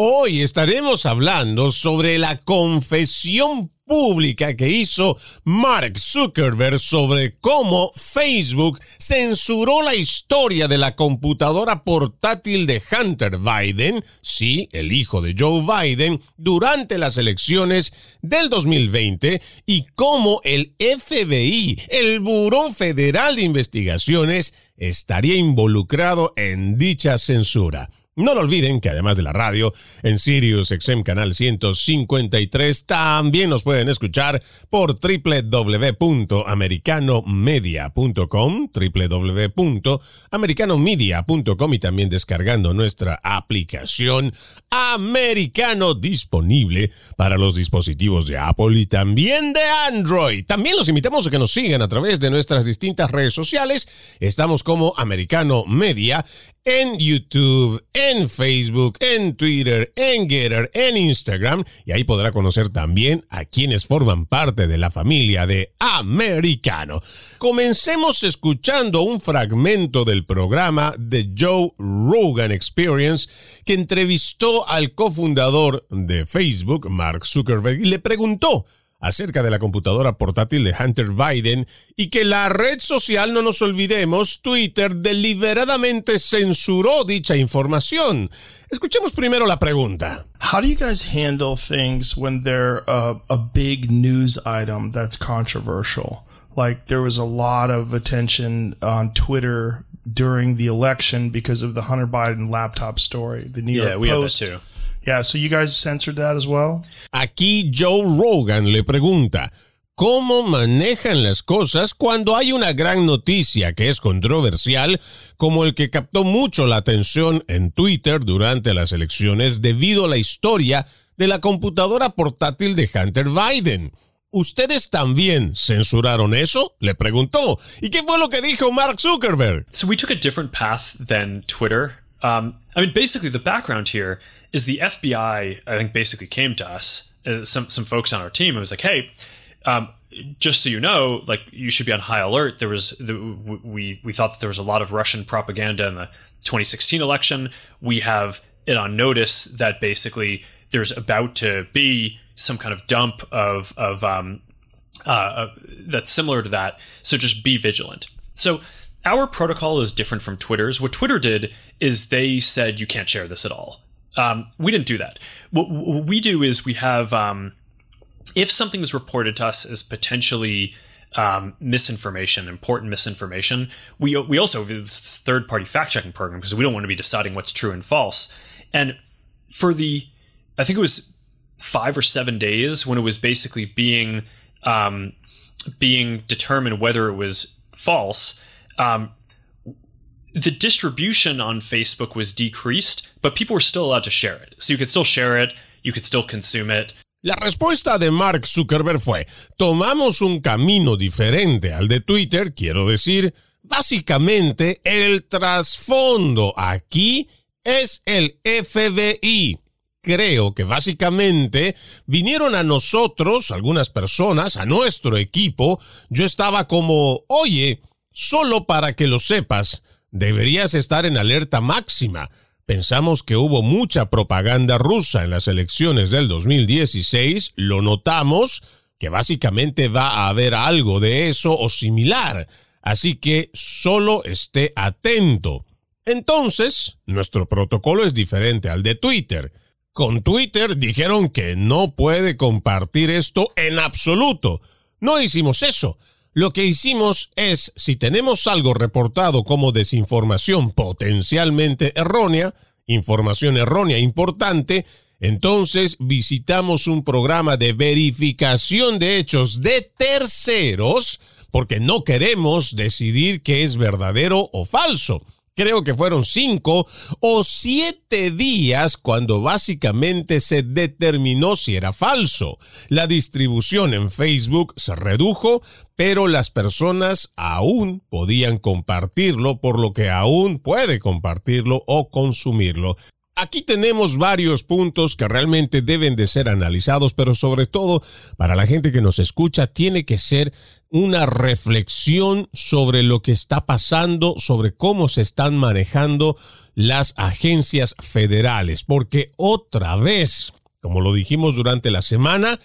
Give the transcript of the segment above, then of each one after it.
Hoy estaremos hablando sobre la confesión pública que hizo Mark Zuckerberg sobre cómo Facebook censuró la historia de la computadora portátil de Hunter Biden, sí, el hijo de Joe Biden, durante las elecciones del 2020 y cómo el FBI, el Buró Federal de Investigaciones, estaría involucrado en dicha censura. No lo olviden que además de la radio, en Sirius XM Canal 153 también nos pueden escuchar por www.americanomedia.com, www.americanomedia.com y también descargando nuestra aplicación Americano disponible para los dispositivos de Apple y también de Android. También los invitamos a que nos sigan a través de nuestras distintas redes sociales. Estamos como Americano Media en YouTube, Facebook, en Twitter, en Getter, en Instagram y ahí podrá conocer también a quienes forman parte de la familia de Americano. Comencemos escuchando un fragmento del programa The Joe Rogan Experience que entrevistó al cofundador de Facebook, Mark Zuckerberg, y le preguntó acerca de la computadora portátil de Hunter Biden y que la red social, no nos olvidemos, Twitter deliberadamente censuró dicha información. Escuchemos primero la pregunta. How do you guys handle things when they're a, a big news item that's controversial? Like there was a lot of attention on Twitter during the election because of the Hunter Biden laptop story. The New York yeah, we Post. have that too. Yeah, so you guys censored that as well? Aquí Joe Rogan le pregunta, ¿cómo manejan las cosas cuando hay una gran noticia que es controversial, como el que captó mucho la atención en Twitter durante las elecciones debido a la historia de la computadora portátil de Hunter Biden? ¿Ustedes también censuraron eso? Le preguntó. ¿Y qué fue lo que dijo Mark Zuckerberg? So we took a different path than Twitter. Um, I mean, basically, the background here is the FBI. I think basically came to us, uh, some some folks on our team, and was like, "Hey, um, just so you know, like you should be on high alert. There was the, we we thought that there was a lot of Russian propaganda in the 2016 election. We have it on notice that basically there's about to be some kind of dump of of um, uh, uh, that's similar to that. So just be vigilant. So our protocol is different from Twitter's. What Twitter did is they said you can't share this at all. Um, we didn't do that. What, what, we do is we have um, if something is reported to us as potentially um, misinformation, important misinformation, we we also have this third party fact checking program because we don't want to be deciding what's true and false. And for the, I think it was five or seven days when it was basically being um, being determined whether it was false. Um, the distribution on Facebook was decreased, but people were still allowed to share it. So you could still share it, you could still consume it. La respuesta de Mark Zuckerberg fue, tomamos un camino diferente al de Twitter, quiero decir, básicamente el trasfondo aquí es el FBI. Creo que básicamente vinieron a nosotros, algunas personas, a nuestro equipo, yo estaba como, oye, solo para que lo sepas, deberías estar en alerta máxima. Pensamos que hubo mucha propaganda rusa en las elecciones del 2016, lo notamos, que básicamente va a haber algo de eso o similar, así que solo esté atento. Entonces, nuestro protocolo es diferente al de Twitter. Con Twitter dijeron que no puede compartir esto en absoluto. No hicimos eso. Lo que hicimos es, si tenemos algo reportado como desinformación potencialmente errónea, información errónea importante, entonces visitamos un programa de verificación de hechos de terceros porque no queremos decidir qué es verdadero o falso. Creo que fueron cinco o siete días cuando básicamente se determinó si era falso. La distribución en Facebook se redujo, pero las personas aún podían compartirlo, por lo que aún puede compartirlo o consumirlo. Aquí tenemos varios puntos que realmente deben de ser analizados, pero sobre todo para la gente que nos escucha tiene que ser una reflexión sobre lo que está pasando, sobre cómo se están manejando las agencias federales, porque otra vez, como lo dijimos durante la semana,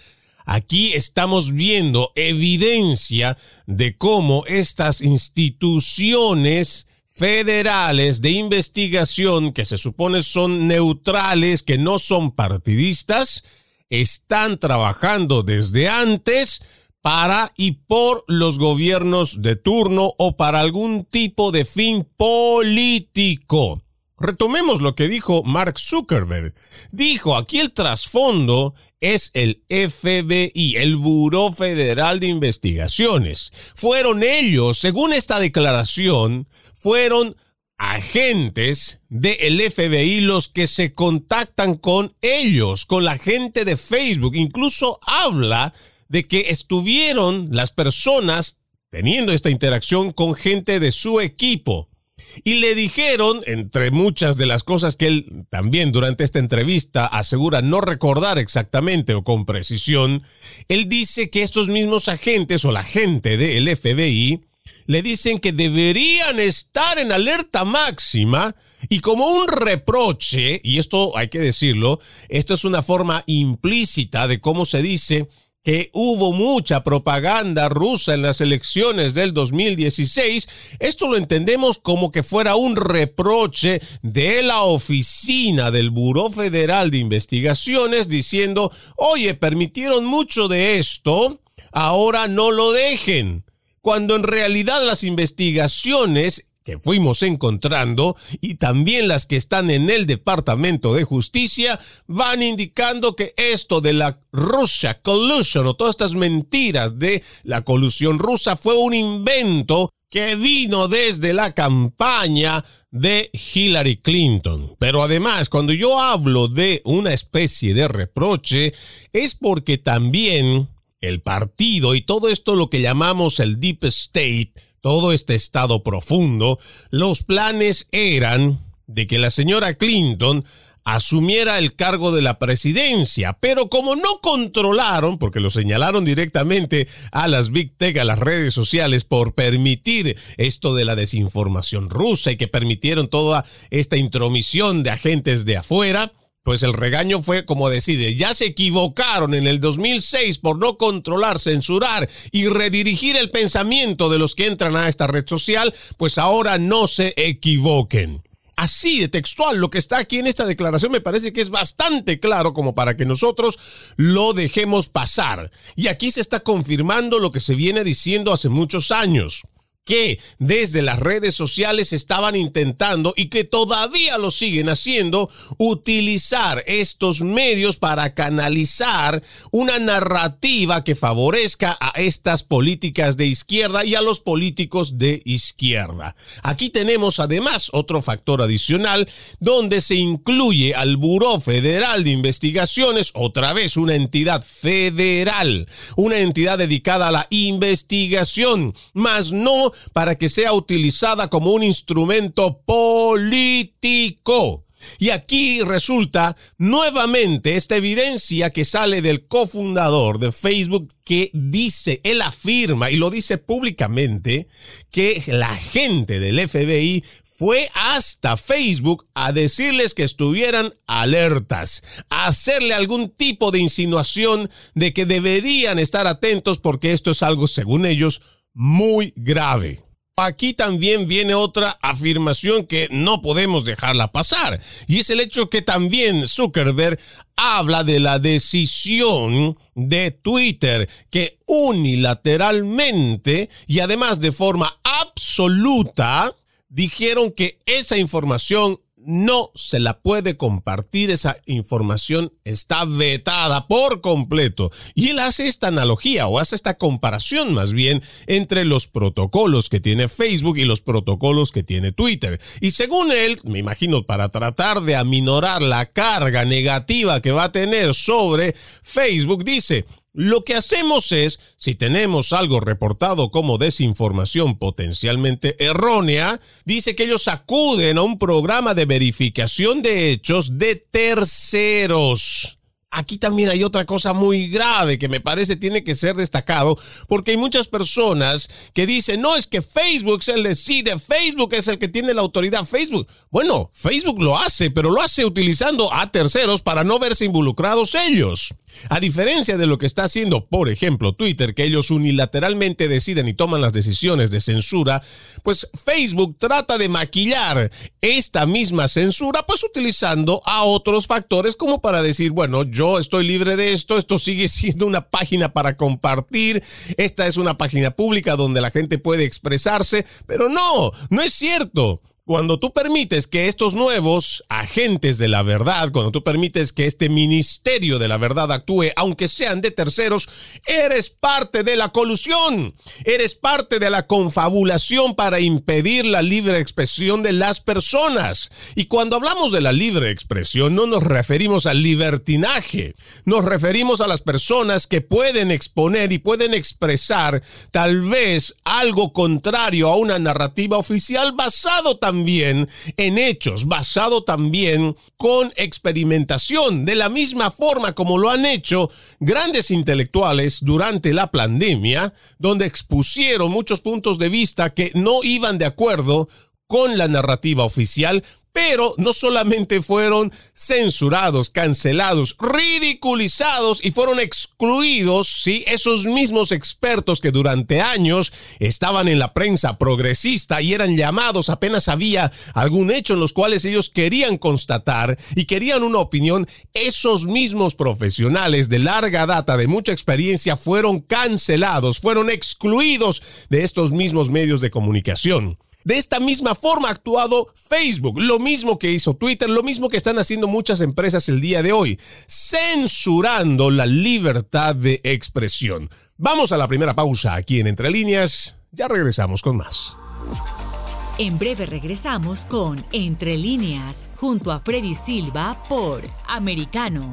Aquí estamos viendo evidencia de cómo estas instituciones federales de investigación que se supone son neutrales, que no son partidistas, están trabajando desde antes para y por los gobiernos de turno o para algún tipo de fin político. Retomemos lo que dijo Mark Zuckerberg. Dijo, aquí el trasfondo es el FBI, el Buró Federal de Investigaciones. Fueron ellos, según esta declaración, fueron agentes del FBI los que se contactan con ellos, con la gente de Facebook. Incluso habla de que estuvieron las personas teniendo esta interacción con gente de su equipo. Y le dijeron, entre muchas de las cosas que él también durante esta entrevista asegura no recordar exactamente o con precisión, él dice que estos mismos agentes o la gente del FBI le dicen que deberían estar en alerta máxima y como un reproche, y esto hay que decirlo, esto es una forma implícita de cómo se dice que hubo mucha propaganda rusa en las elecciones del 2016, esto lo entendemos como que fuera un reproche de la oficina del Buró Federal de Investigaciones diciendo, oye, permitieron mucho de esto, ahora no lo dejen cuando en realidad las investigaciones que fuimos encontrando y también las que están en el Departamento de Justicia van indicando que esto de la Russia Collusion o todas estas mentiras de la colusión rusa fue un invento que vino desde la campaña de Hillary Clinton. Pero además, cuando yo hablo de una especie de reproche, es porque también el partido y todo esto lo que llamamos el Deep State, todo este estado profundo, los planes eran de que la señora Clinton asumiera el cargo de la presidencia, pero como no controlaron, porque lo señalaron directamente a las Big Tech, a las redes sociales, por permitir esto de la desinformación rusa y que permitieron toda esta intromisión de agentes de afuera, pues el regaño fue como decir, ya se equivocaron en el 2006 por no controlar, censurar y redirigir el pensamiento de los que entran a esta red social, pues ahora no se equivoquen. Así de textual, lo que está aquí en esta declaración me parece que es bastante claro como para que nosotros lo dejemos pasar. Y aquí se está confirmando lo que se viene diciendo hace muchos años que desde las redes sociales estaban intentando y que todavía lo siguen haciendo, utilizar estos medios para canalizar una narrativa que favorezca a estas políticas de izquierda y a los políticos de izquierda. Aquí tenemos además otro factor adicional donde se incluye al Buró Federal de Investigaciones, otra vez una entidad federal, una entidad dedicada a la investigación, más no para que sea utilizada como un instrumento político. Y aquí resulta nuevamente esta evidencia que sale del cofundador de Facebook que dice, él afirma y lo dice públicamente, que la gente del FBI fue hasta Facebook a decirles que estuvieran alertas, a hacerle algún tipo de insinuación de que deberían estar atentos porque esto es algo, según ellos, muy grave. Aquí también viene otra afirmación que no podemos dejarla pasar, y es el hecho que también Zuckerberg habla de la decisión de Twitter que unilateralmente y además de forma absoluta dijeron que esa información no se la puede compartir, esa información está vetada por completo. Y él hace esta analogía o hace esta comparación más bien entre los protocolos que tiene Facebook y los protocolos que tiene Twitter. Y según él, me imagino para tratar de aminorar la carga negativa que va a tener sobre Facebook, dice, lo que hacemos es, si tenemos algo reportado como desinformación potencialmente errónea, dice que ellos acuden a un programa de verificación de hechos de terceros aquí también hay otra cosa muy grave que me parece tiene que ser destacado, porque hay muchas personas que dicen, no, es que Facebook se decide, Facebook es el que tiene la autoridad, Facebook. Bueno, Facebook lo hace, pero lo hace utilizando a terceros para no verse involucrados ellos. A diferencia de lo que está haciendo, por ejemplo, Twitter, que ellos unilateralmente deciden y toman las decisiones de censura, pues Facebook trata de maquillar esta misma censura, pues utilizando a otros factores como para decir, bueno, yo estoy libre de esto, esto sigue siendo una página para compartir, esta es una página pública donde la gente puede expresarse, pero no, no es cierto. Cuando tú permites que estos nuevos agentes de la verdad, cuando tú permites que este ministerio de la verdad actúe, aunque sean de terceros, eres parte de la colusión, eres parte de la confabulación para impedir la libre expresión de las personas. Y cuando hablamos de la libre expresión, no nos referimos al libertinaje, nos referimos a las personas que pueden exponer y pueden expresar tal vez algo contrario a una narrativa oficial basado también también en hechos, basado también con experimentación, de la misma forma como lo han hecho grandes intelectuales durante la pandemia, donde expusieron muchos puntos de vista que no iban de acuerdo con la narrativa oficial, pero no solamente fueron censurados, cancelados, ridiculizados y fueron excluidos, ¿sí? Esos mismos expertos que durante años estaban en la prensa progresista y eran llamados apenas había algún hecho en los cuales ellos querían constatar y querían una opinión, esos mismos profesionales de larga data, de mucha experiencia, fueron cancelados, fueron excluidos de estos mismos medios de comunicación. De esta misma forma ha actuado Facebook, lo mismo que hizo Twitter, lo mismo que están haciendo muchas empresas el día de hoy, censurando la libertad de expresión. Vamos a la primera pausa aquí en Entre Líneas, ya regresamos con más. En breve regresamos con Entre Líneas, junto a Freddy Silva por Americano.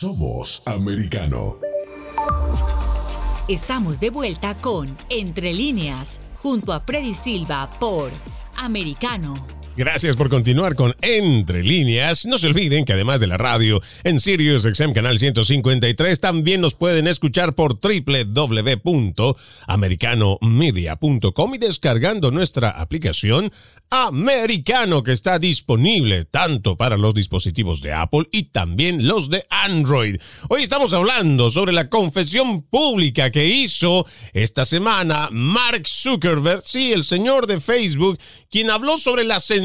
Somos americano. Estamos de vuelta con Entre líneas, junto a Freddy Silva por Americano. Gracias por continuar con Entre Líneas. No se olviden que además de la radio, en Sirius XM Canal 153 también nos pueden escuchar por www.americanomedia.com y descargando nuestra aplicación Americano que está disponible tanto para los dispositivos de Apple y también los de Android. Hoy estamos hablando sobre la confesión pública que hizo esta semana Mark Zuckerberg, sí, el señor de Facebook, quien habló sobre la censura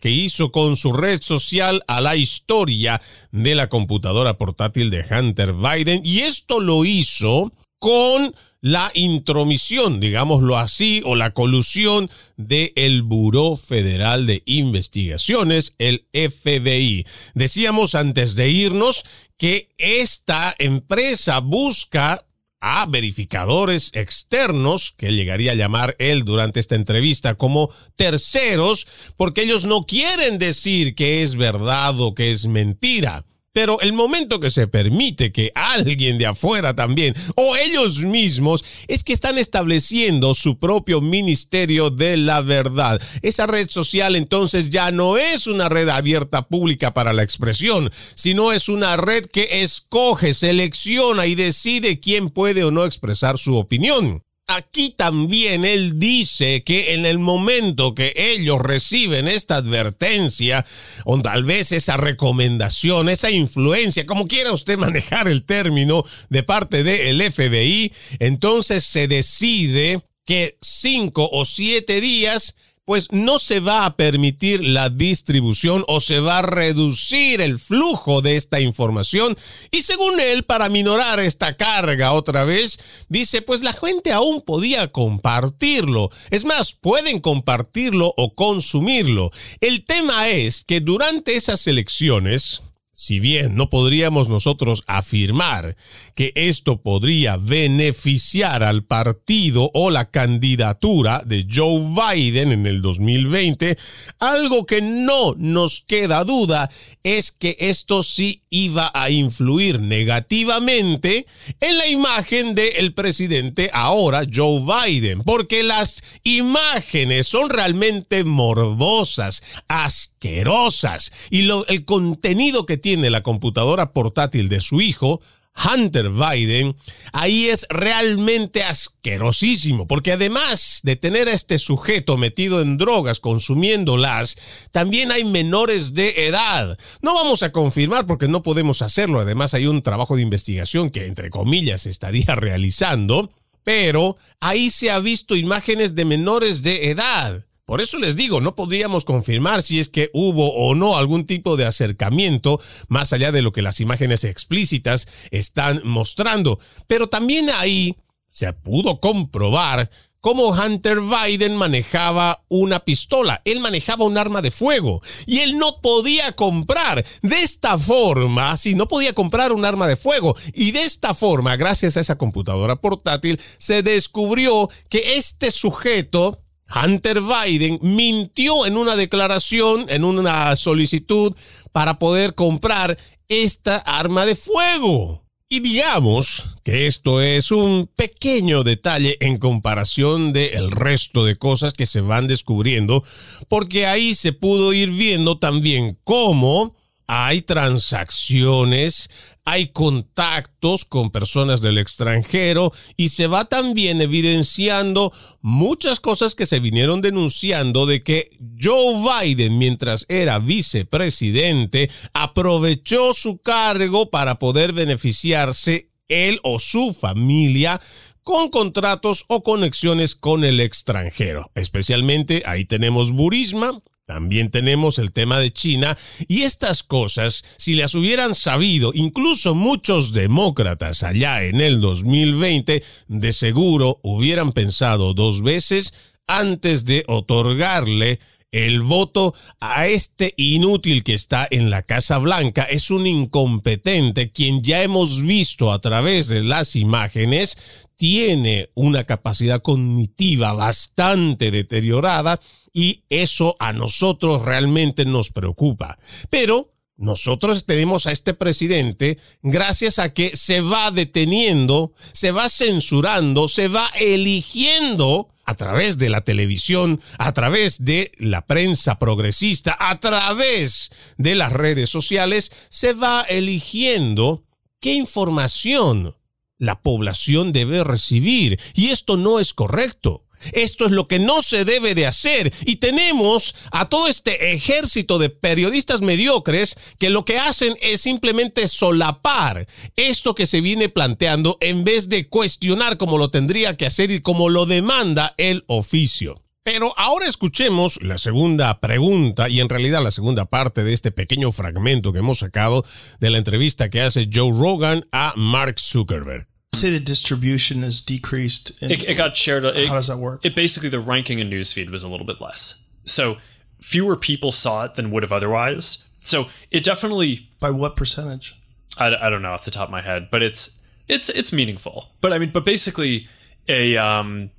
que hizo con su red social a la historia de la computadora portátil de Hunter Biden y esto lo hizo con la intromisión, digámoslo así, o la colusión del el Buró Federal de Investigaciones, el FBI. Decíamos antes de irnos que esta empresa busca a verificadores externos, que llegaría a llamar él durante esta entrevista como terceros, porque ellos no quieren decir que es verdad o que es mentira. Pero el momento que se permite que alguien de afuera también, o ellos mismos, es que están estableciendo su propio ministerio de la verdad. Esa red social entonces ya no es una red abierta pública para la expresión, sino es una red que escoge, selecciona y decide quién puede o no expresar su opinión. Aquí también él dice que en el momento que ellos reciben esta advertencia, o tal vez esa recomendación, esa influencia, como quiera usted manejar el término de parte del FBI, entonces se decide que cinco o siete días pues no se va a permitir la distribución o se va a reducir el flujo de esta información. Y según él, para minorar esta carga otra vez, dice, pues la gente aún podía compartirlo. Es más, pueden compartirlo o consumirlo. El tema es que durante esas elecciones, si bien no podríamos nosotros afirmar que esto podría beneficiar al partido o la candidatura de Joe Biden en el 2020, algo que no nos queda duda es que esto sí iba a influir negativamente en la imagen del presidente ahora Joe Biden, porque las imágenes son realmente morbosas, asquerosas y el contenido que tiene la computadora portátil de su hijo, Hunter Biden, ahí es realmente asquerosísimo, porque además de tener a este sujeto metido en drogas, consumiéndolas, también hay menores de edad. No vamos a confirmar porque no podemos hacerlo, además hay un trabajo de investigación que, entre comillas, estaría realizando, pero ahí se ha visto imágenes de menores de edad. Por eso les digo, no podríamos confirmar si es que hubo o no algún tipo de acercamiento más allá de lo que las imágenes explícitas están mostrando. Pero también ahí se pudo comprobar cómo Hunter Biden manejaba una pistola. Él manejaba un arma de fuego y él no podía comprar de esta forma, si no podía comprar un arma de fuego. Y de esta forma, gracias a esa computadora portátil, se descubrió que este sujeto Hunter Biden mintió en una declaración, en una solicitud para poder comprar esta arma de fuego. Y digamos que esto es un pequeño detalle en comparación del resto de cosas que se van descubriendo, porque ahí se pudo ir viendo también cómo hay transacciones, hay contactos con personas del extranjero y se va también evidenciando muchas cosas que se vinieron denunciando de que Joe Biden, mientras era vicepresidente, aprovechó su cargo para poder beneficiarse él o su familia con contratos o conexiones con el extranjero. Especialmente ahí tenemos Burisma, también tenemos el tema de China y estas cosas, si las hubieran sabido incluso muchos demócratas allá en el 2020, de seguro hubieran pensado dos veces antes de otorgarle el voto a este inútil que está en la Casa Blanca es un incompetente quien ya hemos visto a través de las imágenes tiene una capacidad cognitiva bastante deteriorada y eso a nosotros realmente nos preocupa. Pero nosotros tenemos a este presidente gracias a que se va deteniendo, se va censurando, se va eligiendo a través de la televisión, a través de la prensa progresista, a través de las redes sociales, se va eligiendo qué información la población debe recibir. Y esto no es correcto. Esto es lo que no se debe de hacer. Y tenemos a todo este ejército de periodistas mediocres que lo que hacen es simplemente solapar esto que se viene planteando en vez de cuestionar como lo tendría que hacer y como lo demanda el oficio. Pero ahora escuchemos la segunda pregunta y en realidad la segunda parte de este pequeño fragmento que hemos sacado de la entrevista que hace Joe Rogan a Mark Zuckerberg. Say the distribution is decreased. It, it, got shared. It, how does that work? It basically the ranking in newsfeed was a little bit less, so fewer people saw it than would have otherwise. So it definitely by what percentage? I, I don't know off the top of my head, but it's it's it's meaningful. But I mean, but basically, a um,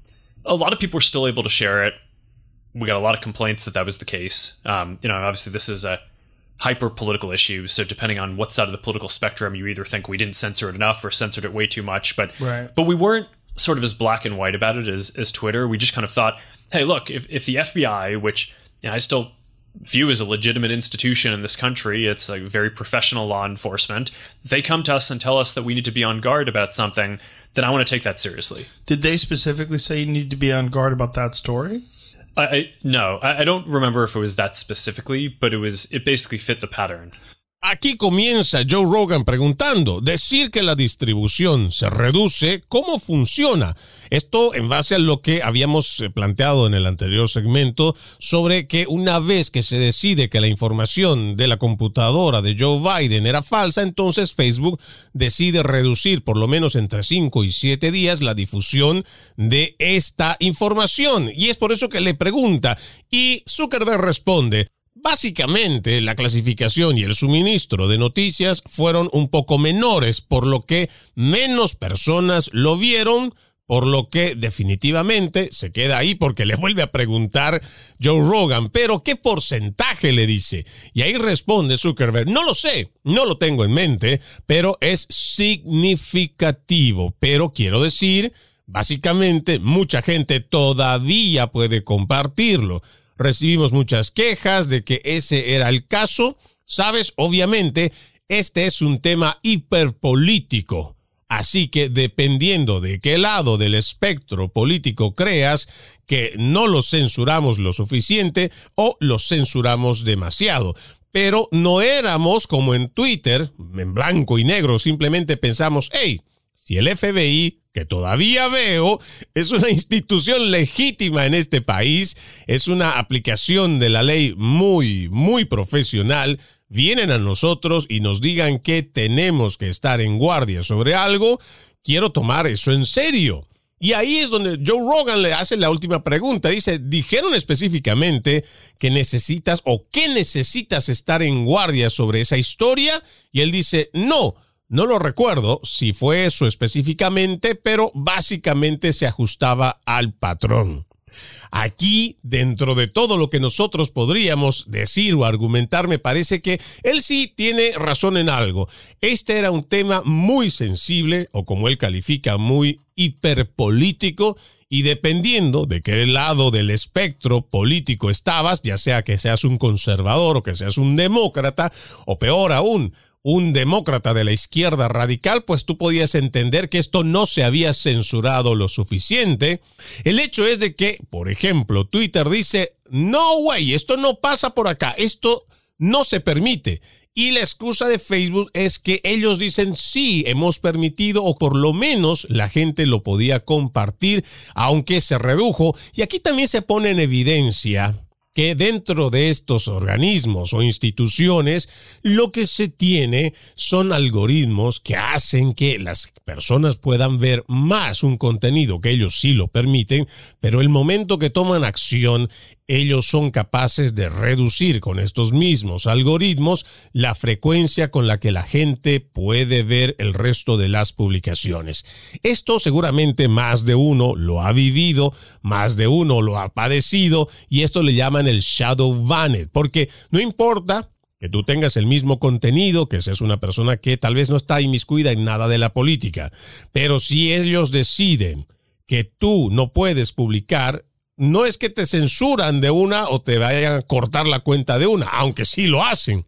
a lot of people were still able to share it. We got a lot of complaints that that was the case. Um, you know, obviously this is a hyper political issue. So depending on what side of the political spectrum, you either think we didn't censor it enough or censored it way too much. But right. but we weren't sort of as black and white about it as as Twitter. We just kind of thought, hey, look, if if the FBI, which you know, I still view as a legitimate institution in this country, it's like very professional law enforcement. they come to us and tell us that we need to be on guard about something, then I want to take that seriously. Did they specifically say you need to be on guard about that story? I, I no, I, I don't remember if it was that specifically, but it was it basically fit the pattern. Aquí comienza Joe Rogan preguntando, decir que la distribución se reduce, ¿cómo funciona? Esto en base a lo que habíamos eh, planteado en el anterior segmento sobre que una vez que se decide que la información de la computadora de Joe Biden era falsa, entonces Facebook decide reducir por lo menos entre 5 y 7 días la difusión de esta información. Y es por eso que le pregunta y Zuckerberg responde, Básicamente, la clasificación y el suministro de noticias fueron un poco menores, por lo que menos personas lo vieron, por lo que definitivamente se queda ahí porque le vuelve a preguntar Joe Rogan, pero ¿qué porcentaje le dice? Y ahí responde Zuckerberg, no lo sé, no lo tengo en mente, pero es significativo, pero quiero decir, básicamente mucha gente todavía puede compartirlo recibimos muchas quejas de que ese era el caso. Sabes, obviamente, este es un tema hiperpolítico. Así que dependiendo de qué lado del espectro político creas, que no lo censuramos lo suficiente o lo censuramos demasiado. Pero no éramos como en Twitter, en blanco y negro, simplemente pensamos, hey, si el FBI que todavía veo es una institución legítima en este país, es una aplicación de la ley muy, muy profesional, vienen a nosotros y nos digan que tenemos que estar en guardia sobre algo, quiero tomar eso en serio. Y ahí es donde Joe Rogan le hace la última pregunta. Dice, dijeron específicamente que necesitas o que necesitas estar en guardia sobre esa historia. Y él dice, no, no lo recuerdo si fue eso específicamente, pero básicamente se ajustaba al patrón. Aquí, dentro de todo lo que nosotros podríamos decir o argumentar, me parece que él sí tiene razón en algo. Este era un tema muy sensible, o como él califica, muy hiperpolítico, y dependiendo de qué lado del espectro político estabas, ya sea que seas un conservador o que seas un demócrata, o peor aún, un demócrata de la izquierda radical, pues tú podías entender que esto no se había censurado lo suficiente. El hecho es de que, por ejemplo, Twitter dice, no, güey, esto no pasa por acá, esto no se permite. Y la excusa de Facebook es que ellos dicen sí, hemos permitido o por lo menos la gente lo podía compartir, aunque se redujo. Y aquí también se pone en evidencia que dentro de estos organismos o instituciones lo que se tiene son algoritmos que hacen que las personas puedan ver más un contenido que ellos sí lo permiten, pero el momento que toman acción ellos son capaces de reducir con estos mismos algoritmos la frecuencia con la que la gente puede ver el resto de las publicaciones. Esto seguramente más de uno lo ha vivido, más de uno lo ha padecido y esto le llaman el shadow banned, porque no importa que tú tengas el mismo contenido, que seas una persona que tal vez no está inmiscuida en nada de la política, pero si ellos deciden que tú no puedes publicar, no es que te censuran de una o te vayan a cortar la cuenta de una, aunque sí lo hacen,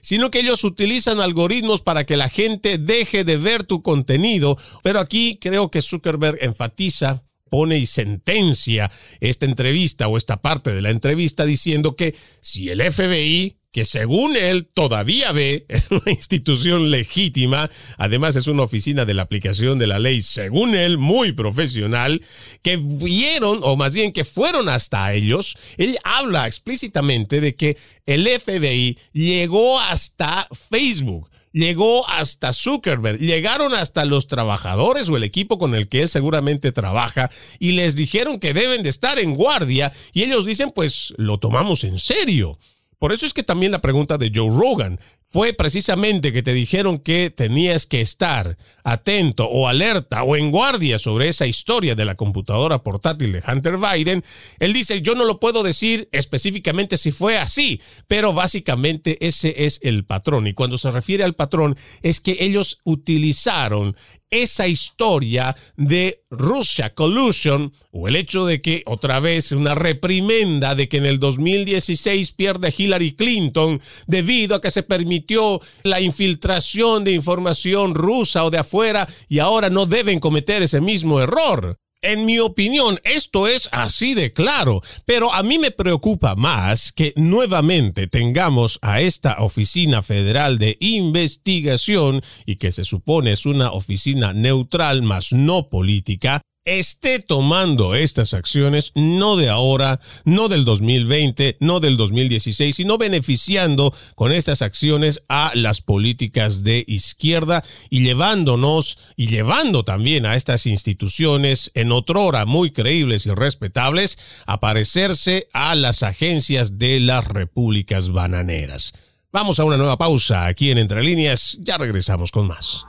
sino que ellos utilizan algoritmos para que la gente deje de ver tu contenido. Pero aquí creo que Zuckerberg enfatiza pone y sentencia esta entrevista o esta parte de la entrevista diciendo que si el FBI que según él todavía ve es una institución legítima, además es una oficina de la aplicación de la ley, según él, muy profesional, que vieron, o más bien que fueron hasta ellos, él habla explícitamente de que el FBI llegó hasta Facebook llegó hasta Zuckerberg, llegaron hasta los trabajadores o el equipo con el que él seguramente trabaja y les dijeron que deben de estar en guardia y ellos dicen pues lo tomamos en serio. Por eso es que también la pregunta de Joe Rogan fue precisamente que te dijeron que tenías que estar atento o alerta o en guardia sobre esa historia de la computadora portátil de Hunter Biden. Él dice, yo no lo puedo decir específicamente si fue así, pero básicamente ese es el patrón. Y cuando se refiere al patrón es que ellos utilizaron esa historia de Russia Collusion o el hecho de que otra vez una reprimenda de que en el 2016 pierde Hillary Clinton debido a que se permitió la infiltración de información rusa o de afuera y ahora no deben cometer ese mismo error. En mi opinión, esto es así de claro, pero a mí me preocupa más que nuevamente tengamos a esta Oficina Federal de Investigación, y que se supone es una oficina neutral más no política, esté tomando estas acciones no de ahora, no del 2020, no del 2016, sino beneficiando con estas acciones a las políticas de izquierda y llevándonos y llevando también a estas instituciones en otrora muy creíbles y respetables a parecerse a las agencias de las repúblicas bananeras. Vamos a una nueva pausa aquí en Entre Líneas, ya regresamos con más.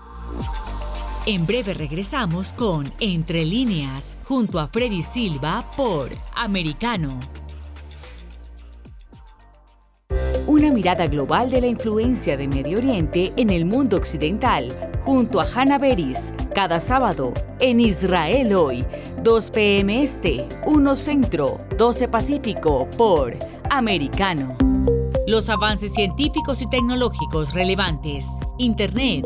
En breve regresamos con Entre líneas, junto a Freddy Silva por Americano. Una mirada global de la influencia de Medio Oriente en el mundo occidental, junto a Hannah Beris, cada sábado en Israel hoy, 2 p.m. Este, 1 Centro, 12 Pacífico, por Americano. Los avances científicos y tecnológicos relevantes, Internet,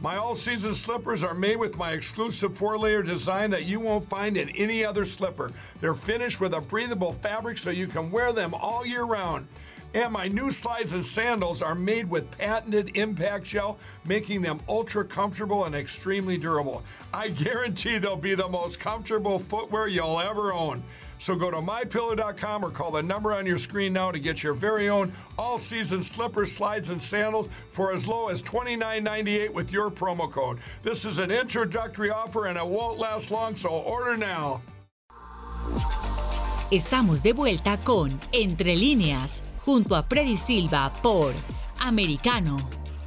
My all season slippers are made with my exclusive four layer design that you won't find in any other slipper. They're finished with a breathable fabric so you can wear them all year round. And my new slides and sandals are made with patented impact gel, making them ultra comfortable and extremely durable. I guarantee they'll be the most comfortable footwear you'll ever own. So go to mypillow.com or call the number on your screen now to get your very own all season slippers, slides, and sandals for as low as $29.98 with your promo code. This is an introductory offer and it won't last long, so order now. Estamos de vuelta con Entre líneas, junto a Freddy Silva por Americano.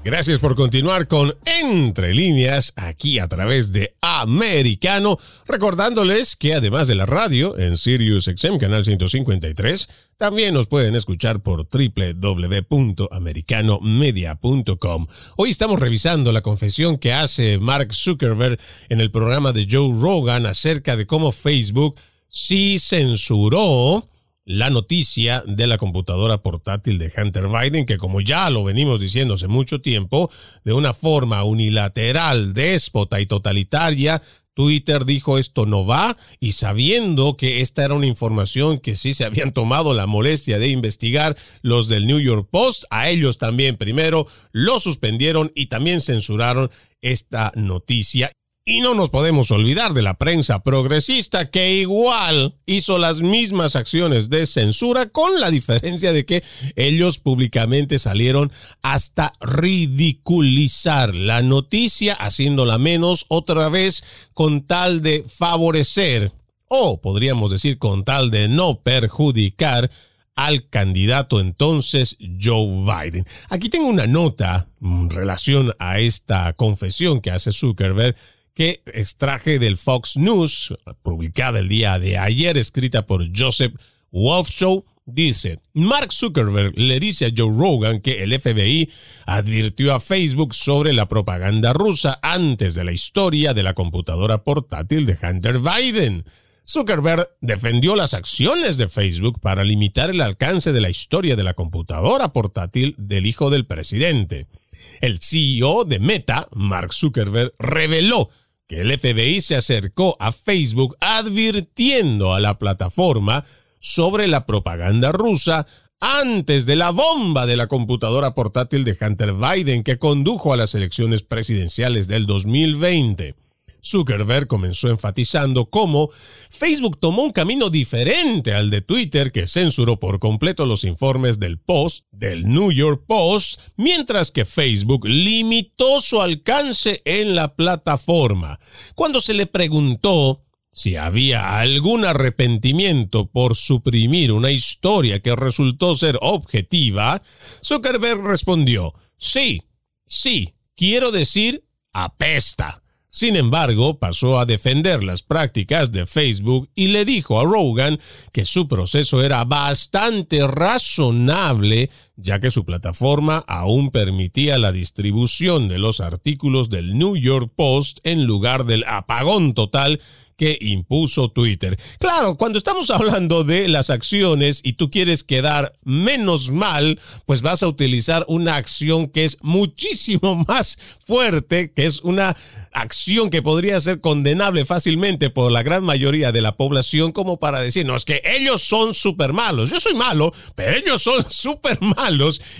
Gracias por continuar con Entre líneas aquí a través de Americano, recordándoles que además de la radio en Sirius XM canal 153, también nos pueden escuchar por www.americanomedia.com. Hoy estamos revisando la confesión que hace Mark Zuckerberg en el programa de Joe Rogan acerca de cómo Facebook sí censuró la noticia de la computadora portátil de Hunter Biden, que como ya lo venimos diciendo hace mucho tiempo, de una forma unilateral, déspota y totalitaria, Twitter dijo esto no va y sabiendo que esta era una información que sí se habían tomado la molestia de investigar los del New York Post, a ellos también primero lo suspendieron y también censuraron esta noticia. Y no nos podemos olvidar de la prensa progresista que igual hizo las mismas acciones de censura con la diferencia de que ellos públicamente salieron hasta ridiculizar la noticia, haciéndola menos otra vez con tal de favorecer, o podríamos decir con tal de no perjudicar al candidato entonces Joe Biden. Aquí tengo una nota en relación a esta confesión que hace Zuckerberg que extraje del Fox News, publicada el día de ayer, escrita por Joseph Wolfshow, dice, Mark Zuckerberg le dice a Joe Rogan que el FBI advirtió a Facebook sobre la propaganda rusa antes de la historia de la computadora portátil de Hunter Biden. Zuckerberg defendió las acciones de Facebook para limitar el alcance de la historia de la computadora portátil del hijo del presidente. El CEO de Meta, Mark Zuckerberg, reveló que el FBI se acercó a Facebook advirtiendo a la plataforma sobre la propaganda rusa antes de la bomba de la computadora portátil de Hunter Biden que condujo a las elecciones presidenciales del 2020. Zuckerberg comenzó enfatizando cómo Facebook tomó un camino diferente al de Twitter que censuró por completo los informes del Post, del New York Post, mientras que Facebook limitó su alcance en la plataforma. Cuando se le preguntó si había algún arrepentimiento por suprimir una historia que resultó ser objetiva, Zuckerberg respondió, sí, sí, quiero decir, apesta. Sin embargo, pasó a defender las prácticas de Facebook y le dijo a Rogan que su proceso era bastante razonable, ya que su plataforma aún permitía la distribución de los artículos del New York Post en lugar del apagón total que impuso Twitter. Claro, cuando estamos hablando de las acciones y tú quieres quedar menos mal, pues vas a utilizar una acción que es muchísimo más fuerte, que es una acción que podría ser condenable fácilmente por la gran mayoría de la población como para decirnos que ellos son súper malos. Yo soy malo, pero ellos son súper malos.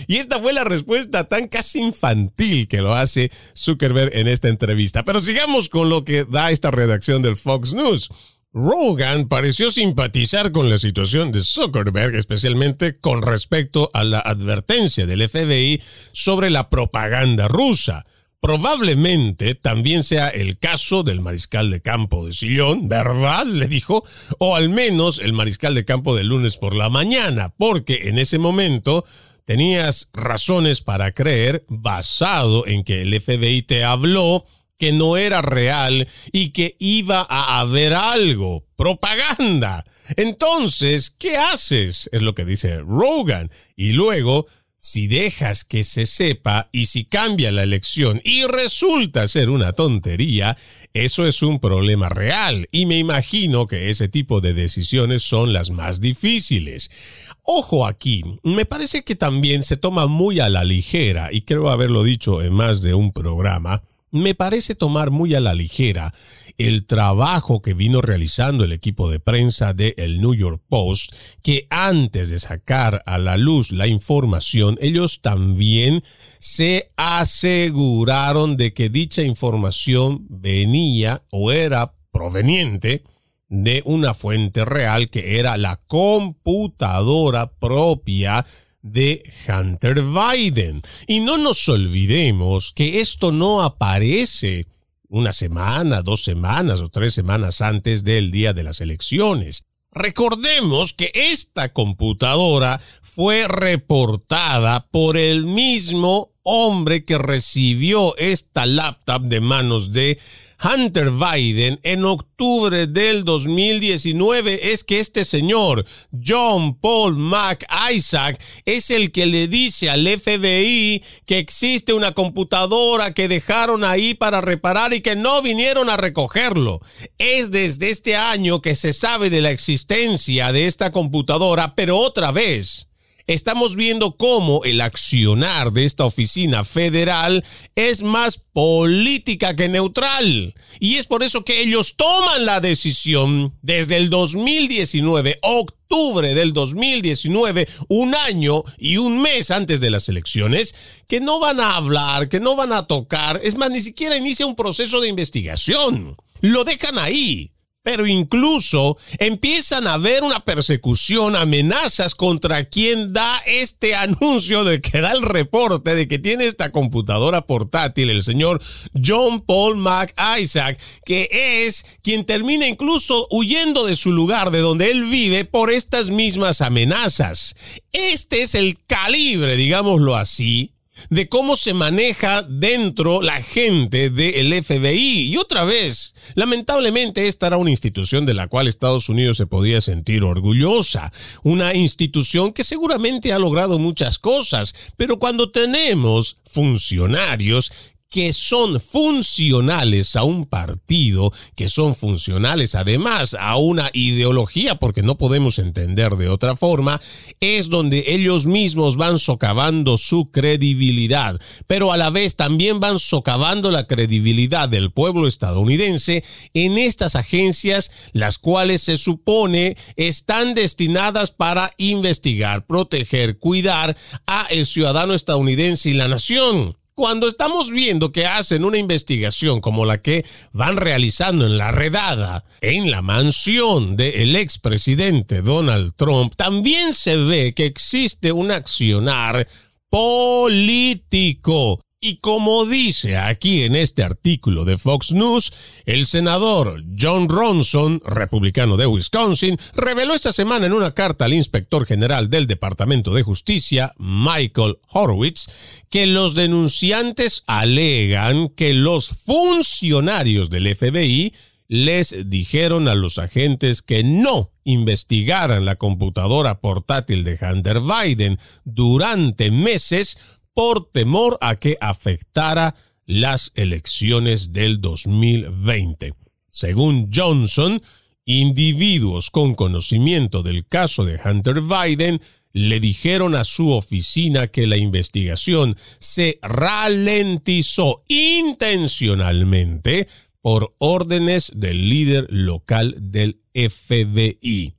Y esta fue la respuesta tan casi infantil que lo hace Zuckerberg en esta entrevista. Pero sigamos con lo que da esta redacción del Fox News. Rogan pareció simpatizar con la situación de Zuckerberg, especialmente con respecto a la advertencia del FBI sobre la propaganda rusa. Probablemente también sea el caso del mariscal de campo de Sillón, ¿verdad? Le dijo, o al menos el mariscal de campo de lunes por la mañana, porque en ese momento tenías razones para creer, basado en que el FBI te habló que no era real y que iba a haber algo, propaganda. Entonces, ¿qué haces? Es lo que dice Rogan. Y luego, si dejas que se sepa y si cambia la elección y resulta ser una tontería, eso es un problema real y me imagino que ese tipo de decisiones son las más difíciles. Ojo aquí, me parece que también se toma muy a la ligera, y creo haberlo dicho en más de un programa, me parece tomar muy a la ligera el trabajo que vino realizando el equipo de prensa de el New York Post, que antes de sacar a la luz la información, ellos también se aseguraron de que dicha información venía o era proveniente de una fuente real que era la computadora propia de Hunter Biden. Y no nos olvidemos que esto no aparece una semana, dos semanas o tres semanas antes del día de las elecciones. Recordemos que esta computadora fue reportada por el mismo hombre que recibió esta laptop de manos de Hunter Biden en octubre del 2019 es que este señor, John Paul Mac Isaac, es el que le dice al FBI que existe una computadora que dejaron ahí para reparar y que no vinieron a recogerlo. Es desde este año que se sabe de la existencia de esta computadora, pero otra vez estamos viendo cómo el accionar de esta oficina federal es más política que neutral. Y es por eso que ellos toman la decisión desde el 2019, octubre del 2019, un año y un mes antes de las elecciones, que no van a hablar, que no van a tocar, es más, ni siquiera inicia un proceso de investigación. Lo dejan ahí pero incluso empiezan a haber una persecución, amenazas contra quien da este anuncio de que da el reporte de que tiene esta computadora portátil, el señor John Paul Mac Isaac, que es quien termina incluso huyendo de su lugar de donde él vive por estas mismas amenazas. Este es el calibre, digámoslo así, de cómo se maneja dentro la gente del FBI. Y otra vez, lamentablemente esta era una institución de la cual Estados Unidos se podía sentir orgullosa, una institución que seguramente ha logrado muchas cosas, pero cuando tenemos funcionarios que son funcionales a un partido, que son funcionales además a una ideología, porque no podemos entender de otra forma, es donde ellos mismos van socavando su credibilidad, pero a la vez también van socavando la credibilidad del pueblo estadounidense en estas agencias, las cuales se supone están destinadas para investigar, proteger, cuidar a el ciudadano estadounidense y la nación. Cuando estamos viendo que hacen una investigación como la que van realizando en la redada en la mansión del expresidente Donald Trump, también se ve que existe un accionar político y como dice aquí en este artículo de Fox News, el senador John Ronson, republicano de Wisconsin, reveló esta semana en una carta al inspector general del Departamento de Justicia, Michael Horowitz, que los denunciantes alegan que los funcionarios del FBI les dijeron a los agentes que no investigaran la computadora portátil de Hunter Biden durante meses por temor a que afectara las elecciones del 2020. Según Johnson, individuos con conocimiento del caso de Hunter Biden le dijeron a su oficina que la investigación se ralentizó intencionalmente por órdenes del líder local del FBI.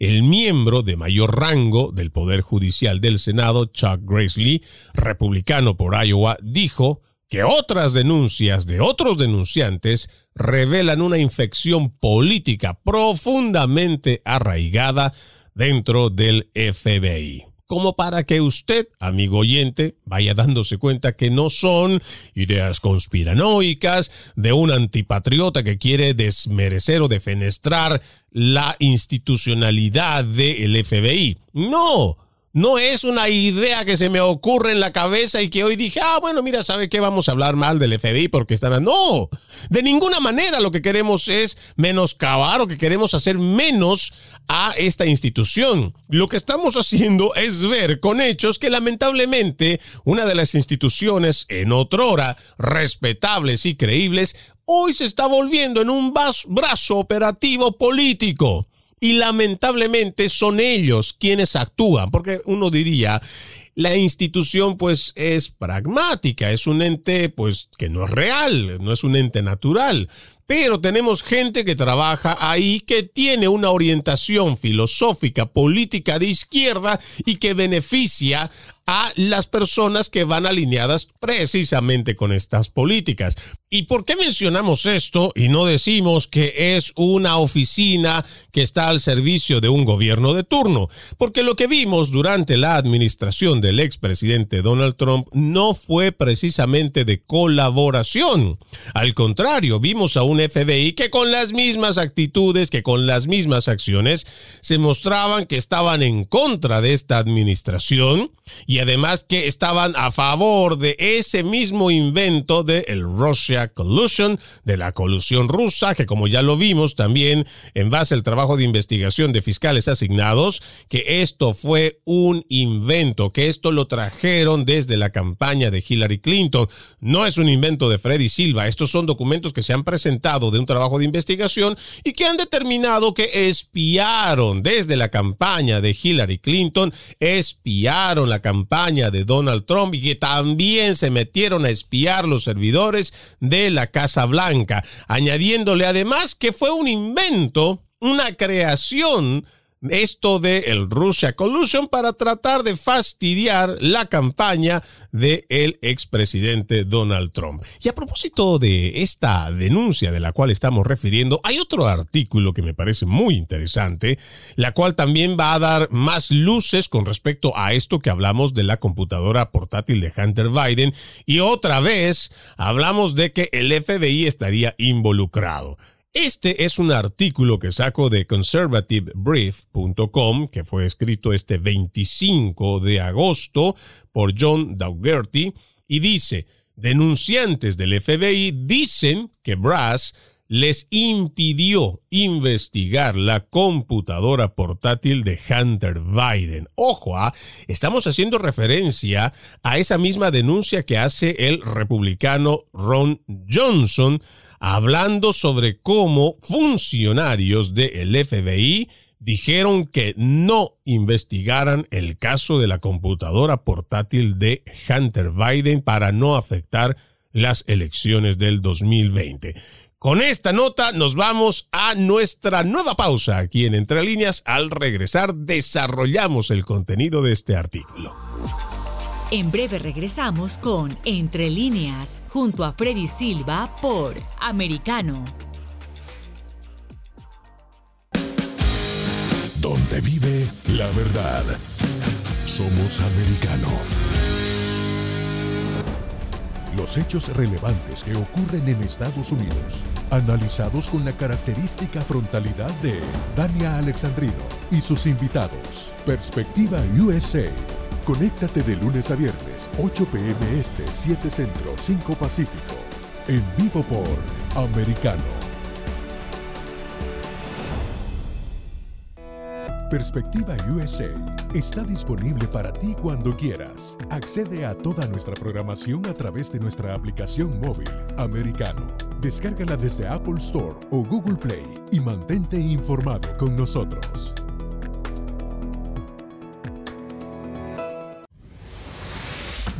El miembro de mayor rango del Poder Judicial del Senado, Chuck Grassley, republicano por Iowa, dijo que otras denuncias de otros denunciantes revelan una infección política profundamente arraigada dentro del FBI como para que usted, amigo oyente, vaya dándose cuenta que no son ideas conspiranoicas de un antipatriota que quiere desmerecer o defenestrar la institucionalidad del FBI. No, no es una idea que se me ocurre en la cabeza y que hoy dije, ah, bueno, mira, ¿sabe qué? Vamos a hablar mal del FBI porque están... No, de ninguna manera lo que queremos es menoscabar o que queremos hacer menos a esta institución. Lo que estamos haciendo es ver con hechos que lamentablemente una de las instituciones en otrora respetables y creíbles hoy se está volviendo en un brazo operativo político y lamentablemente son ellos quienes actúan, porque uno diría, la institución pues es pragmática, es un ente pues que no es real, no es un ente natural, pero tenemos gente que trabaja ahí que tiene una orientación filosófica, política de izquierda y que beneficia a las personas que van alineadas precisamente con estas políticas. ¿Y por qué mencionamos esto y no decimos que es una oficina que está al servicio de un gobierno de turno? Porque lo que vimos durante la administración del expresidente Donald Trump no fue precisamente de colaboración. Al contrario, vimos a un FBI que con las mismas actitudes, que con las mismas acciones, se mostraban que estaban en contra de esta administración y además que estaban a favor de ese mismo invento de el Russia Collusion, de la colusión rusa, que como ya lo vimos también en base al trabajo de investigación de fiscales asignados, que esto fue un invento, que esto lo trajeron desde la campaña de Hillary Clinton. No es un invento de Freddy Silva, estos son documentos que se han presentado de un trabajo de investigación y que han determinado que espiaron desde la campaña de Hillary Clinton, espiaron la campaña de Donald Trump y que también se metieron a espiar los servidores de la Casa Blanca, añadiéndole además que fue un invento, una creación esto de el Russia Collusion para tratar de fastidiar la campaña del el expresidente Donald Trump. Y a propósito de esta denuncia de la cual estamos refiriendo, hay otro artículo que me parece muy interesante, la cual también va a dar más luces con respecto a esto que hablamos de la computadora portátil de Hunter Biden y otra vez hablamos de que el FBI estaría involucrado. Este es un artículo que saco de conservativebrief.com, que fue escrito este 25 de agosto por John Daugherty, y dice, denunciantes del FBI dicen que Brass les impidió investigar la computadora portátil de Hunter Biden. Ojo, ¿ah? estamos haciendo referencia a esa misma denuncia que hace el republicano Ron Johnson hablando sobre cómo funcionarios del FBI dijeron que no investigaran el caso de la computadora portátil de Hunter Biden para no afectar las elecciones del 2020. Con esta nota nos vamos a nuestra nueva pausa aquí en Entre Líneas. Al regresar desarrollamos el contenido de este artículo. En breve regresamos con Entre líneas, junto a Freddy Silva por Americano. Donde vive la verdad. Somos americano. Los hechos relevantes que ocurren en Estados Unidos, analizados con la característica frontalidad de Dania Alexandrino y sus invitados. Perspectiva USA Conéctate de lunes a viernes, 8 pm este, 7 centro, 5 pacífico. En vivo por Americano. Perspectiva USA está disponible para ti cuando quieras. Accede a toda nuestra programación a través de nuestra aplicación móvil Americano. Descárgala desde Apple Store o Google Play y mantente informado con nosotros.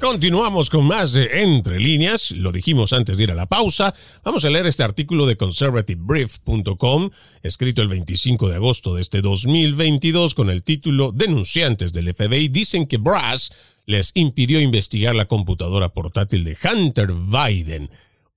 Continuamos con más de Entre líneas, lo dijimos antes de ir a la pausa. Vamos a leer este artículo de conservativebrief.com, escrito el 25 de agosto de este 2022 con el título Denunciantes del FBI dicen que Brass les impidió investigar la computadora portátil de Hunter Biden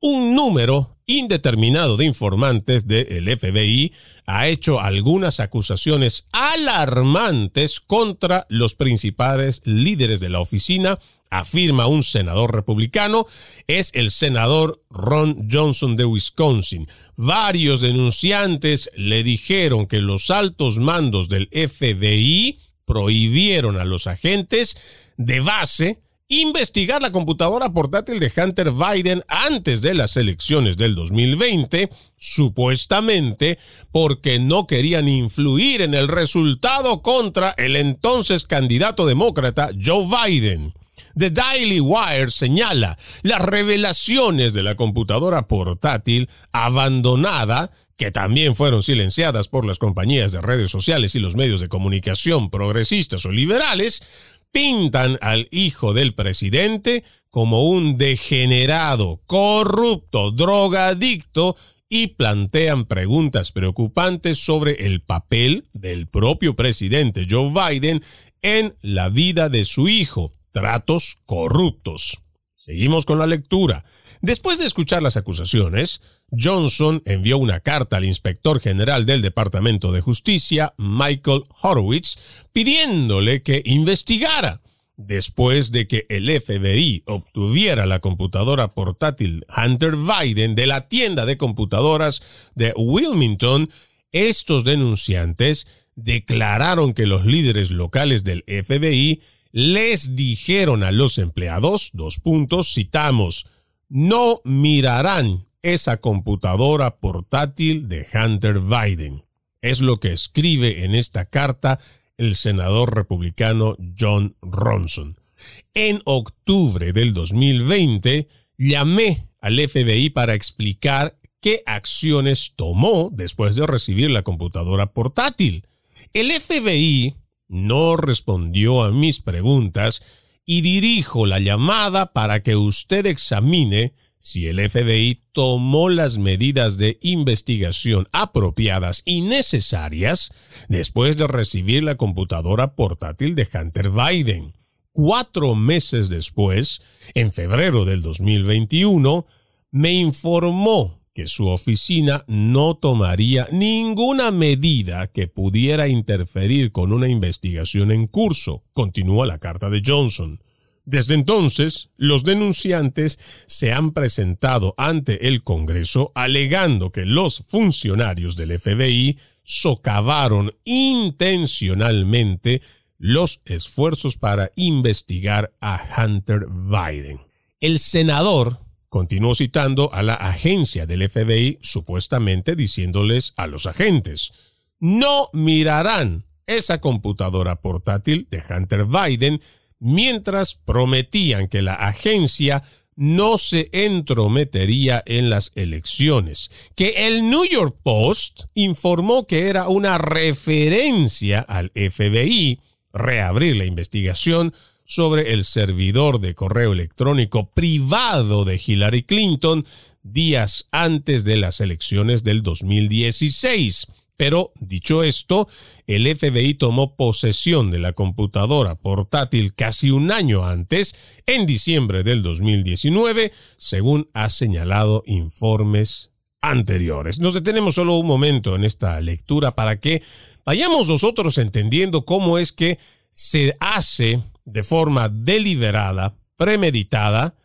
un número indeterminado de informantes del FBI ha hecho algunas acusaciones alarmantes contra los principales líderes de la oficina, afirma un senador republicano, es el senador Ron Johnson de Wisconsin. Varios denunciantes le dijeron que los altos mandos del FBI prohibieron a los agentes de base investigar la computadora portátil de Hunter Biden antes de las elecciones del 2020, supuestamente porque no querían influir en el resultado contra el entonces candidato demócrata Joe Biden. The Daily Wire señala las revelaciones de la computadora portátil abandonada que también fueron silenciadas por las compañías de redes sociales y los medios de comunicación progresistas o liberales, pintan al hijo del presidente como un degenerado, corrupto, drogadicto y plantean preguntas preocupantes sobre el papel del propio presidente Joe Biden en la vida de su hijo, tratos corruptos. Seguimos con la lectura. Después de escuchar las acusaciones, Johnson envió una carta al inspector general del Departamento de Justicia, Michael Horowitz, pidiéndole que investigara. Después de que el FBI obtuviera la computadora portátil Hunter Biden de la tienda de computadoras de Wilmington, estos denunciantes declararon que los líderes locales del FBI les dijeron a los empleados, dos puntos, citamos, no mirarán esa computadora portátil de Hunter Biden. Es lo que escribe en esta carta el senador republicano John Ronson. En octubre del 2020 llamé al FBI para explicar qué acciones tomó después de recibir la computadora portátil. El FBI no respondió a mis preguntas y dirijo la llamada para que usted examine si el FBI tomó las medidas de investigación apropiadas y necesarias después de recibir la computadora portátil de Hunter Biden. Cuatro meses después, en febrero del 2021, me informó que su oficina no tomaría ninguna medida que pudiera interferir con una investigación en curso, continúa la carta de Johnson. Desde entonces, los denunciantes se han presentado ante el Congreso alegando que los funcionarios del FBI socavaron intencionalmente los esfuerzos para investigar a Hunter Biden. El senador continuó citando a la agencia del FBI supuestamente diciéndoles a los agentes, no mirarán esa computadora portátil de Hunter Biden mientras prometían que la agencia no se entrometería en las elecciones, que el New York Post informó que era una referencia al FBI reabrir la investigación sobre el servidor de correo electrónico privado de Hillary Clinton días antes de las elecciones del 2016. Pero, dicho esto, el FBI tomó posesión de la computadora portátil casi un año antes, en diciembre del 2019, según ha señalado informes anteriores. Nos detenemos solo un momento en esta lectura para que vayamos nosotros entendiendo cómo es que se hace de forma deliberada, premeditada,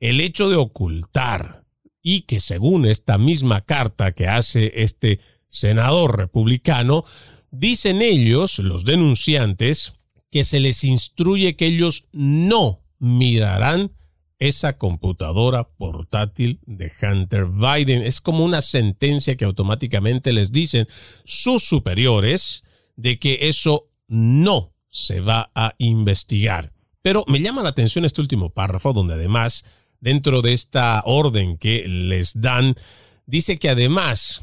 el hecho de ocultar y que según esta misma carta que hace este senador republicano, dicen ellos, los denunciantes, que se les instruye que ellos no mirarán esa computadora portátil de Hunter Biden. Es como una sentencia que automáticamente les dicen sus superiores de que eso no se va a investigar. Pero me llama la atención este último párrafo donde además, dentro de esta orden que les dan, dice que además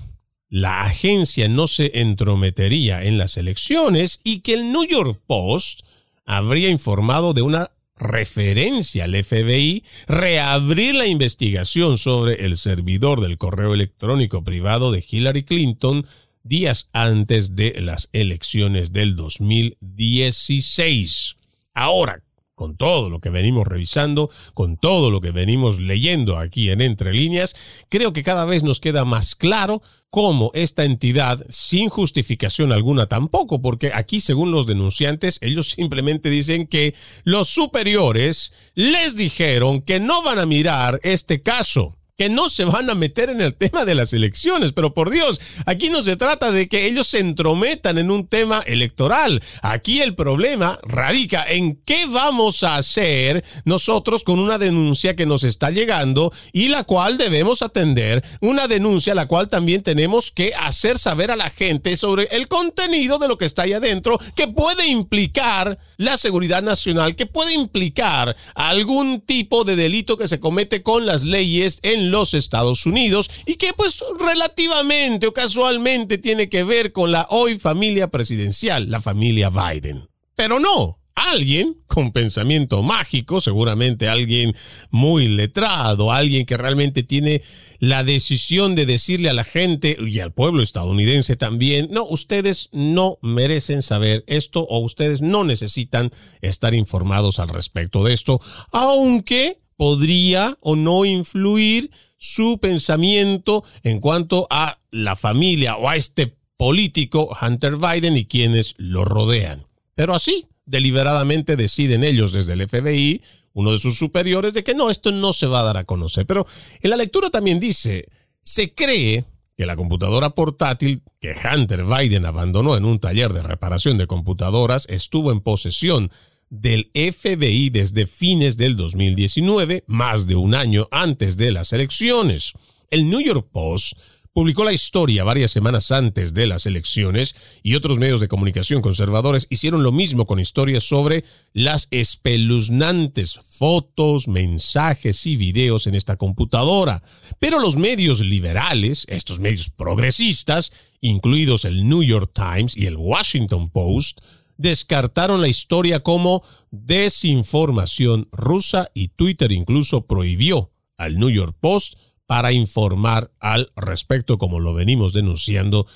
la agencia no se entrometería en las elecciones y que el New York Post habría informado de una referencia al FBI reabrir la investigación sobre el servidor del correo electrónico privado de Hillary Clinton días antes de las elecciones del 2016. Ahora, con todo lo que venimos revisando, con todo lo que venimos leyendo aquí en Entre líneas, creo que cada vez nos queda más claro cómo esta entidad, sin justificación alguna tampoco, porque aquí según los denunciantes, ellos simplemente dicen que los superiores les dijeron que no van a mirar este caso que no se van a meter en el tema de las elecciones, pero por Dios, aquí no se trata de que ellos se entrometan en un tema electoral. Aquí el problema radica en qué vamos a hacer nosotros con una denuncia que nos está llegando y la cual debemos atender, una denuncia la cual también tenemos que hacer saber a la gente sobre el contenido de lo que está ahí adentro, que puede implicar la seguridad nacional, que puede implicar algún tipo de delito que se comete con las leyes los Estados Unidos y que pues relativamente o casualmente tiene que ver con la hoy familia presidencial, la familia Biden. Pero no, alguien con pensamiento mágico, seguramente alguien muy letrado, alguien que realmente tiene la decisión de decirle a la gente y al pueblo estadounidense también, no, ustedes no merecen saber esto o ustedes no necesitan estar informados al respecto de esto, aunque podría o no influir su pensamiento en cuanto a la familia o a este político Hunter Biden y quienes lo rodean. Pero así, deliberadamente deciden ellos desde el FBI, uno de sus superiores, de que no, esto no se va a dar a conocer. Pero en la lectura también dice, se cree que la computadora portátil que Hunter Biden abandonó en un taller de reparación de computadoras estuvo en posesión del FBI desde fines del 2019, más de un año antes de las elecciones. El New York Post publicó la historia varias semanas antes de las elecciones y otros medios de comunicación conservadores hicieron lo mismo con historias sobre las espeluznantes fotos, mensajes y videos en esta computadora. Pero los medios liberales, estos medios progresistas, incluidos el New York Times y el Washington Post, descartaron la historia como desinformación rusa y Twitter incluso prohibió al New York Post para informar al respecto como lo venimos denunciando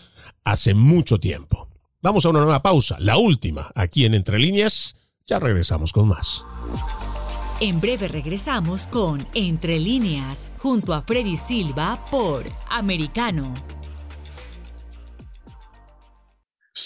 hace mucho tiempo. Vamos a una nueva pausa, la última, aquí en Entre Líneas. Ya regresamos con más. En breve regresamos con Entre Líneas, junto a Freddy Silva por Americano.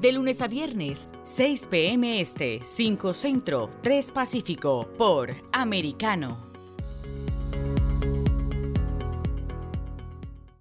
de lunes a viernes, 6 p.m. Este, 5 Centro, 3 Pacífico, por Americano.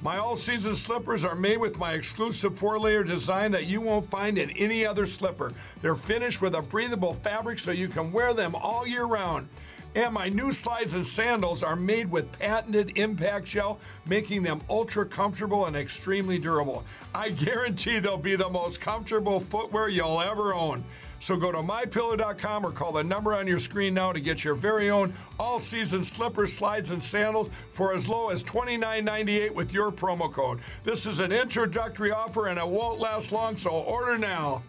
My all season slippers are made with my exclusive four layer design that you won't find in any other slipper. They're finished with a breathable fabric so you can wear them all year round. And my new slides and sandals are made with patented impact gel, making them ultra comfortable and extremely durable. I guarantee they'll be the most comfortable footwear you'll ever own. So go to mypillow.com or call the number on your screen now to get your very own all season slippers, slides, and sandals for as low as $29.98 with your promo code. This is an introductory offer and it won't last long, so order now.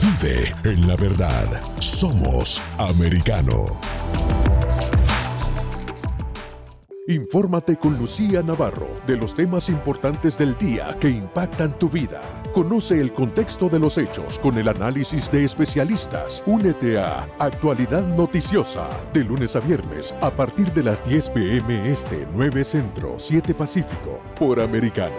Vive en la verdad. Somos americano. Infórmate con Lucía Navarro de los temas importantes del día que impactan tu vida. Conoce el contexto de los hechos con el análisis de especialistas. Únete a Actualidad Noticiosa de lunes a viernes a partir de las 10 pm este 9 Centro 7 Pacífico por Americano.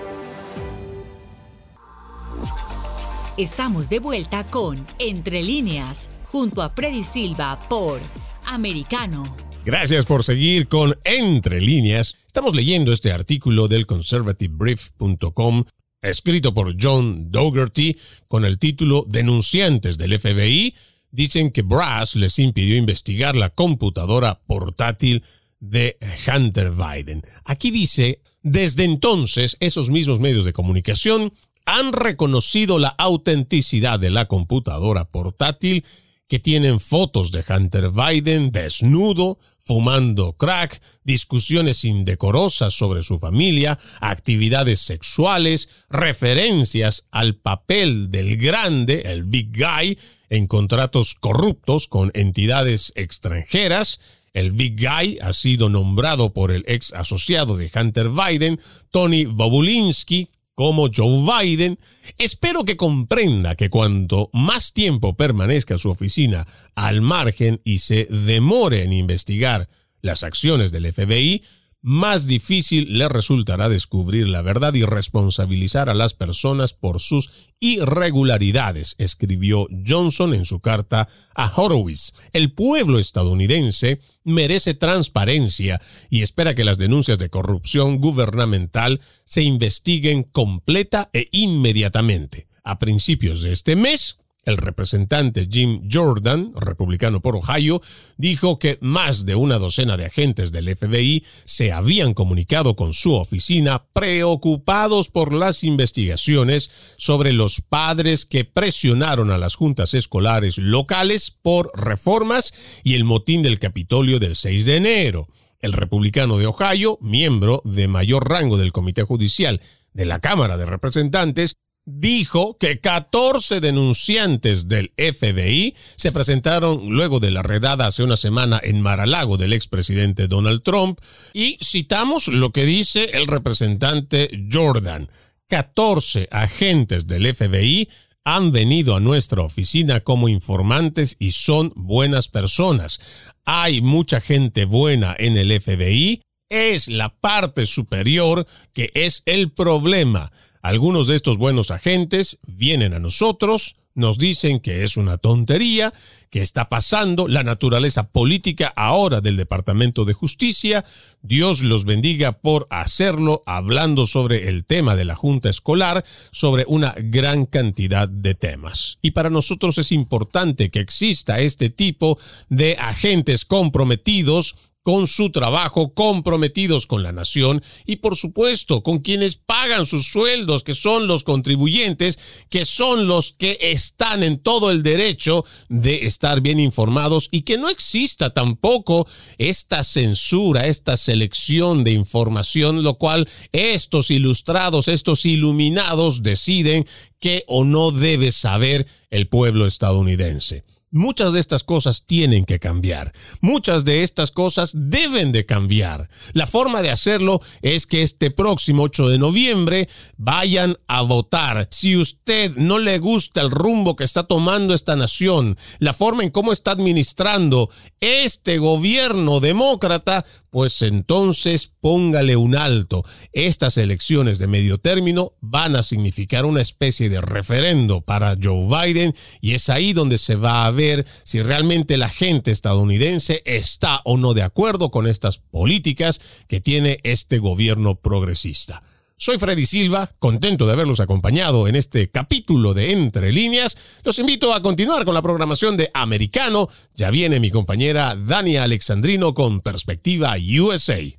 Estamos de vuelta con Entre líneas junto a Freddy Silva por Americano. Gracias por seguir con Entre líneas. Estamos leyendo este artículo del conservativebrief.com escrito por John Dougherty con el título Denunciantes del FBI dicen que Brass les impidió investigar la computadora portátil de Hunter Biden. Aquí dice, desde entonces esos mismos medios de comunicación han reconocido la autenticidad de la computadora portátil que tienen fotos de Hunter Biden desnudo, fumando crack, discusiones indecorosas sobre su familia, actividades sexuales, referencias al papel del grande, el big guy, en contratos corruptos con entidades extranjeras, el Big Guy ha sido nombrado por el ex asociado de Hunter Biden, Tony Bobulinski, como Joe Biden, espero que comprenda que cuanto más tiempo permanezca su oficina al margen y se demore en investigar las acciones del FBI, más difícil le resultará descubrir la verdad y responsabilizar a las personas por sus irregularidades, escribió Johnson en su carta a Horowitz. El pueblo estadounidense merece transparencia y espera que las denuncias de corrupción gubernamental se investiguen completa e inmediatamente. A principios de este mes, el representante Jim Jordan, republicano por Ohio, dijo que más de una docena de agentes del FBI se habían comunicado con su oficina preocupados por las investigaciones sobre los padres que presionaron a las juntas escolares locales por reformas y el motín del Capitolio del 6 de enero. El republicano de Ohio, miembro de mayor rango del Comité Judicial de la Cámara de Representantes, dijo que 14 denunciantes del FBI se presentaron luego de la redada hace una semana en Maralago del expresidente Donald Trump y citamos lo que dice el representante Jordan. 14 agentes del FBI han venido a nuestra oficina como informantes y son buenas personas. Hay mucha gente buena en el FBI. Es la parte superior que es el problema. Algunos de estos buenos agentes vienen a nosotros, nos dicen que es una tontería, que está pasando, la naturaleza política ahora del Departamento de Justicia. Dios los bendiga por hacerlo, hablando sobre el tema de la Junta Escolar, sobre una gran cantidad de temas. Y para nosotros es importante que exista este tipo de agentes comprometidos con su trabajo, comprometidos con la nación y por supuesto con quienes pagan sus sueldos, que son los contribuyentes, que son los que están en todo el derecho de estar bien informados y que no exista tampoco esta censura, esta selección de información, lo cual estos ilustrados, estos iluminados deciden que o no debe saber el pueblo estadounidense. Muchas de estas cosas tienen que cambiar. Muchas de estas cosas deben de cambiar. La forma de hacerlo es que este próximo 8 de noviembre vayan a votar. Si usted no le gusta el rumbo que está tomando esta nación, la forma en cómo está administrando este gobierno demócrata, pues entonces póngale un alto. Estas elecciones de medio término van a significar una especie de referendo para Joe Biden y es ahí donde se va a ver si realmente la gente estadounidense está o no de acuerdo con estas políticas que tiene este gobierno progresista. Soy Freddy Silva, contento de haberlos acompañado en este capítulo de Entre líneas. Los invito a continuar con la programación de Americano. Ya viene mi compañera Dania Alexandrino con Perspectiva USA.